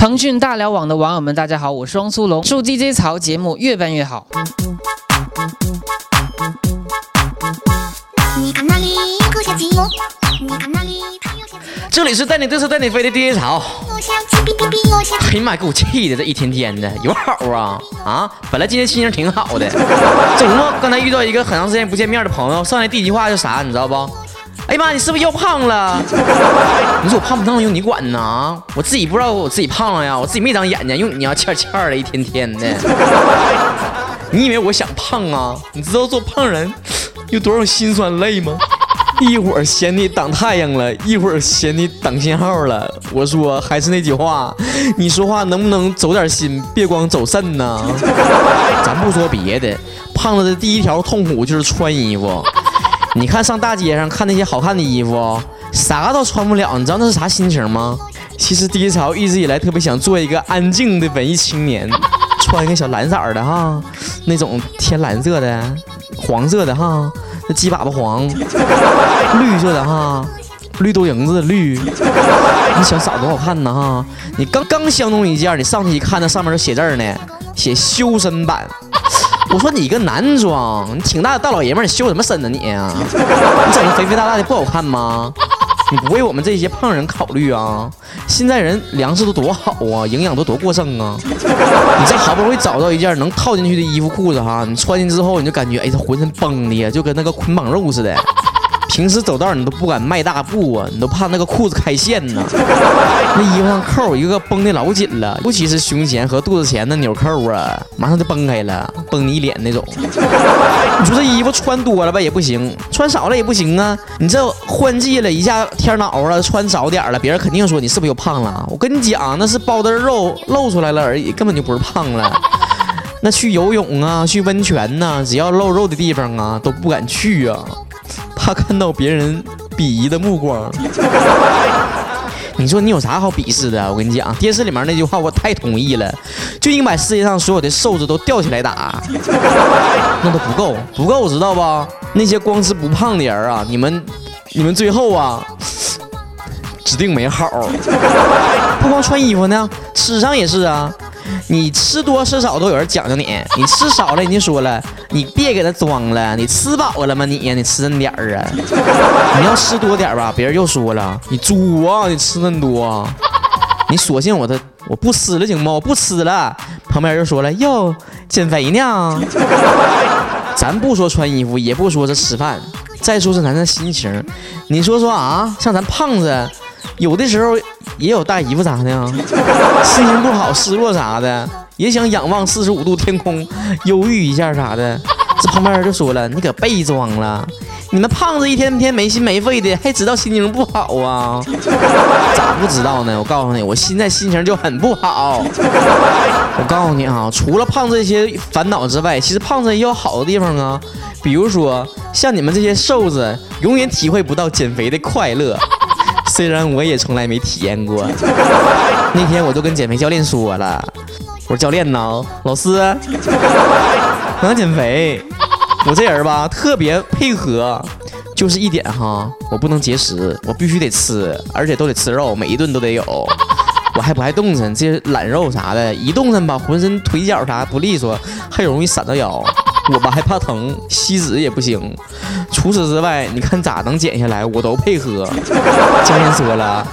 腾讯大聊网的网友们，大家好，我是汪苏泷，祝 DJ 曹节目越办越好。这里是带你嘚瑟带你飞的 DJ 曹。哎呀妈，给我气的，这一天天的有好啊啊！本来今天心情挺好的，怎么刚才遇到一个很长时间不见面的朋友，上来第一句话就啥，你知道不？哎妈，你是不是又胖了？你说我胖不胖用你管呢？我自己不知道我自己胖了呀，我自己没长眼睛，用你要欠欠的，一天天的。你以为我想胖啊？你知道做胖人有多少辛酸泪吗？一会儿嫌你挡太阳了，一会儿嫌你挡信号了。我说还是那句话，你说话能不能走点心，别光走肾呢？咱不说别的，胖子的第一条痛苦就是穿衣服。你看上大街上看那些好看的衣服，啥都穿不了，你知道那是啥心情吗？其实低潮一直以来特别想做一个安静的文艺青年，穿一个小蓝色的哈，那种天蓝色的、黄色的哈，那鸡粑粑黄、绿色的哈，绿豆蝇子的绿，你想色多好看呢哈！你刚刚相中一件，你上去一看，那上面都写字呢，写修身版。我说你一个男装，你挺大的大老爷们，你修什么身呢你？你整的肥肥大大的不好看吗？你不为我们这些胖人考虑啊？现在人粮食都多好啊，营养都多过剩啊！你这好不容易找到一件能套进去的衣服裤子哈，你穿进之后你就感觉哎，这浑身绷的呀，就跟那个捆绑肉似的。平时走道你都不敢迈大步啊，你都怕那个裤子开线呢。那衣服上扣一个个绷的老紧了，尤其是胸前和肚子前的纽扣啊，马上就崩开了，崩你一脸那种。你说这衣服穿多了吧也不行，穿少了也不行啊。你这换季了一下天暖和了，穿少点了，别人肯定说你是不是又胖了？我跟你讲，那是包的肉露出来了而已，根本就不是胖了。那去游泳啊，去温泉呐，只要露肉的地方啊，都不敢去啊。他看到别人鄙夷的目光，你说你有啥好鄙视的？我跟你讲，电视里面那句话我太同意了，就应该把世界上所有的瘦子都吊起来打，那都不够，不够，知道不？那些光吃不胖的人啊，你们，你们最后啊，指定没好。不光穿衣服呢，吃上也是啊。你吃多吃少都有人讲究你，你吃少了人家说了，你别给他装了，你吃饱了吗你？你吃那点儿啊？你要吃多点吧，别人又说了，你猪啊，你吃那么多，你索性我的我不吃了行吗？我不吃了，旁边又说了，哟，减肥呢？咱不说穿衣服，也不说这吃饭，再说说咱这心情，你说说啊，像咱胖子。有的时候也有大姨夫啥的呀，心情不好、失落啥的，也想仰望四十五度天空，忧郁一下啥的。这旁边人就说了：“你可别装了，你们胖子一天天没心没肺的，还知道心情不好啊？咋不知道呢？我告诉你，我现在心情就很不好。我告诉你啊，除了胖子这些烦恼之外，其实胖子也有好的地方啊。比如说，像你们这些瘦子，永远体会不到减肥的快乐。”虽然我也从来没体验过，那天我都跟减肥教练说了，我说教练呢，老师，我想减肥，我这人吧特别配合，就是一点哈，我不能节食，我必须得吃，而且都得吃肉，每一顿都得有，我还不爱动弹，这些懒肉啥的，一动弹吧，浑身腿脚啥不利索，还容易闪到腰。我吧还怕疼，吸脂也不行。除此之外，你看咋能减下来，我都配合。教练说了，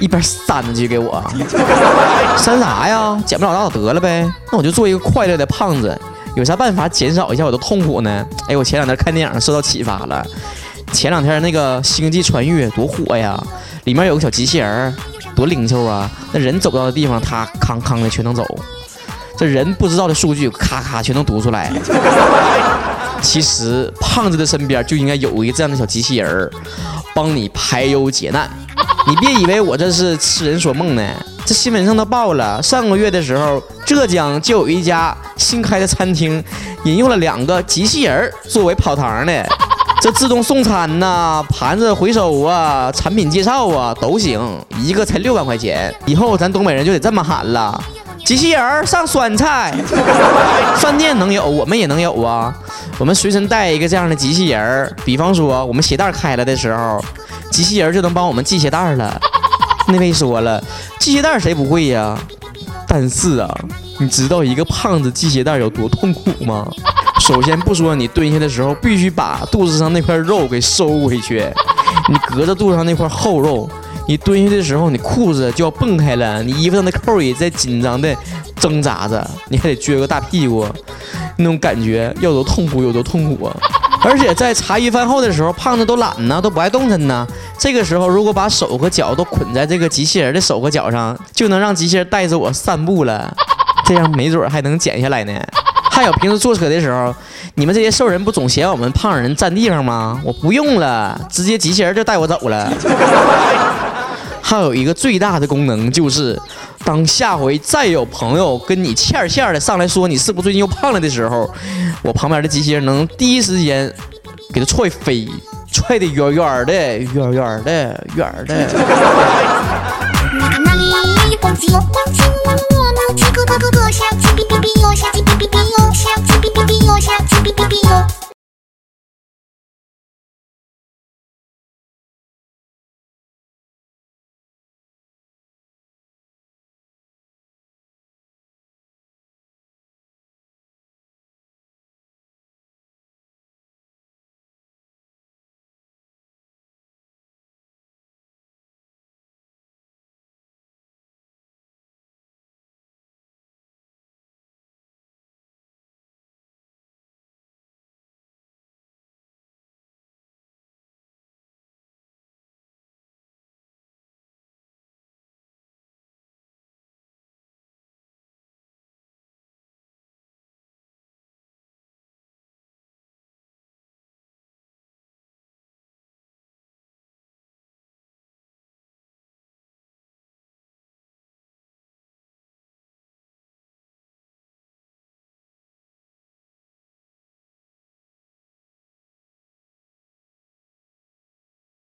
一边扇着去给我，扇啥呀？减不了拉倒得了呗。那我就做一个快乐的胖子，有啥办法减少一下我的痛苦呢？哎，我前两天看电影受到启发了。前两天那个《星际穿越》多火呀，里面有个小机器人，多灵巧啊！那人走到的地方，它康康的全能走。这人不知道的数据，咔咔全能读出来。其实胖子的身边就应该有一个这样的小机器人儿，帮你排忧解难。你别以为我这是痴人说梦呢，这新闻上都报了。上个月的时候，浙江就有一家新开的餐厅，引用了两个机器人儿作为跑堂的，这自动送餐呐、盘子回收啊、产品介绍啊都行，一个才六万块钱。以后咱东北人就得这么喊了。机器人上酸菜，饭店能有，我们也能有啊。我们随身带一个这样的机器人儿，比方说我们鞋带开了的时候，机器人就能帮我们系鞋带了。那位说了，系鞋带谁不会呀？但是啊，你知道一个胖子系鞋带有多痛苦吗？首先不说你蹲下的时候必须把肚子上那块肉给收回去，你隔着肚子上那块厚肉，你蹲下的时候你裤子就要蹦开了，你衣服上的扣也在紧张的挣扎着，你还得撅个大屁股，那种感觉要多痛苦有多痛苦啊！而且在茶余饭后的时候，胖子都懒呢，都不爱动弹呢。这个时候，如果把手和脚都捆在这个机器人的手和脚上，就能让机器人带着我散步了。这样没准还能减下来呢。还有平时坐车的时候，你们这些瘦人不总嫌我们胖人占地方吗？我不用了，直接机器人就带我走了。还有一个最大的功能就是，当下回再有朋友跟你欠欠的上来说你是不是最近又胖了的时候，我旁边的机器人能第一时间给他踹飞，踹得远远的，远远的，远的。